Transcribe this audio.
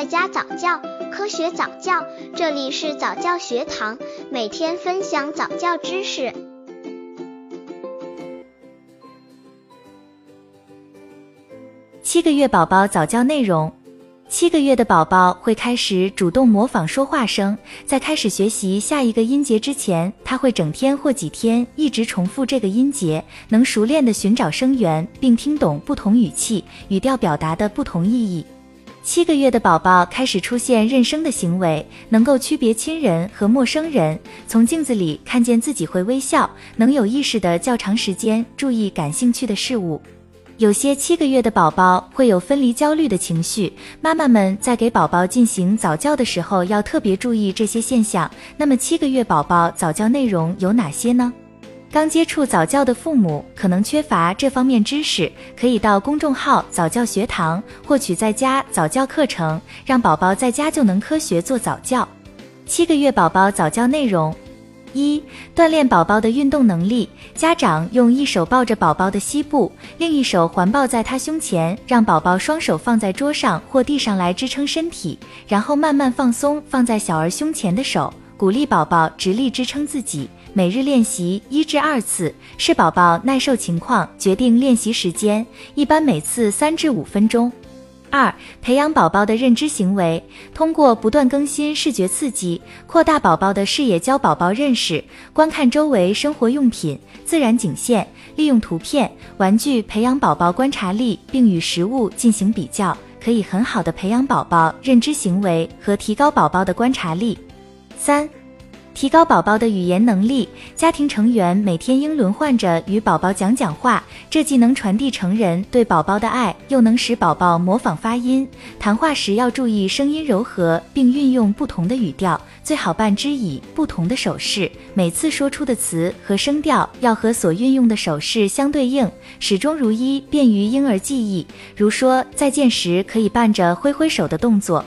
在家早教，科学早教，这里是早教学堂，每天分享早教知识。七个月宝宝早教内容。七个月的宝宝会开始主动模仿说话声，在开始学习下一个音节之前，他会整天或几天一直重复这个音节，能熟练的寻找声源，并听懂不同语气、语调表达的不同意义。七个月的宝宝开始出现认生的行为，能够区别亲人和陌生人，从镜子里看见自己会微笑，能有意识的较长时间注意感兴趣的事物。有些七个月的宝宝会有分离焦虑的情绪，妈妈们在给宝宝进行早教的时候要特别注意这些现象。那么七个月宝宝早教内容有哪些呢？刚接触早教的父母可能缺乏这方面知识，可以到公众号早教学堂获取在家早教课程，让宝宝在家就能科学做早教。七个月宝宝早教内容。一、锻炼宝宝的运动能力。家长用一手抱着宝宝的膝部，另一手环抱在他胸前，让宝宝双手放在桌上或地上来支撑身体，然后慢慢放松放在小儿胸前的手，鼓励宝宝直立支撑自己。每日练习一至二次，视宝宝耐受情况决定练习时间，一般每次三至五分钟。二、培养宝宝的认知行为，通过不断更新视觉刺激，扩大宝宝的视野，教宝宝认识、观看周围生活用品、自然景线，利用图片、玩具培养宝宝观察力，并与实物进行比较，可以很好的培养宝宝认知行为和提高宝宝的观察力。三。提高宝宝的语言能力，家庭成员每天应轮换着与宝宝讲讲话，这既能传递成人对宝宝的爱，又能使宝宝模仿发音。谈话时要注意声音柔和，并运用不同的语调，最好伴之以不同的手势。每次说出的词和声调要和所运用的手势相对应，始终如一，便于婴儿记忆。如说再见时，可以伴着挥挥手的动作。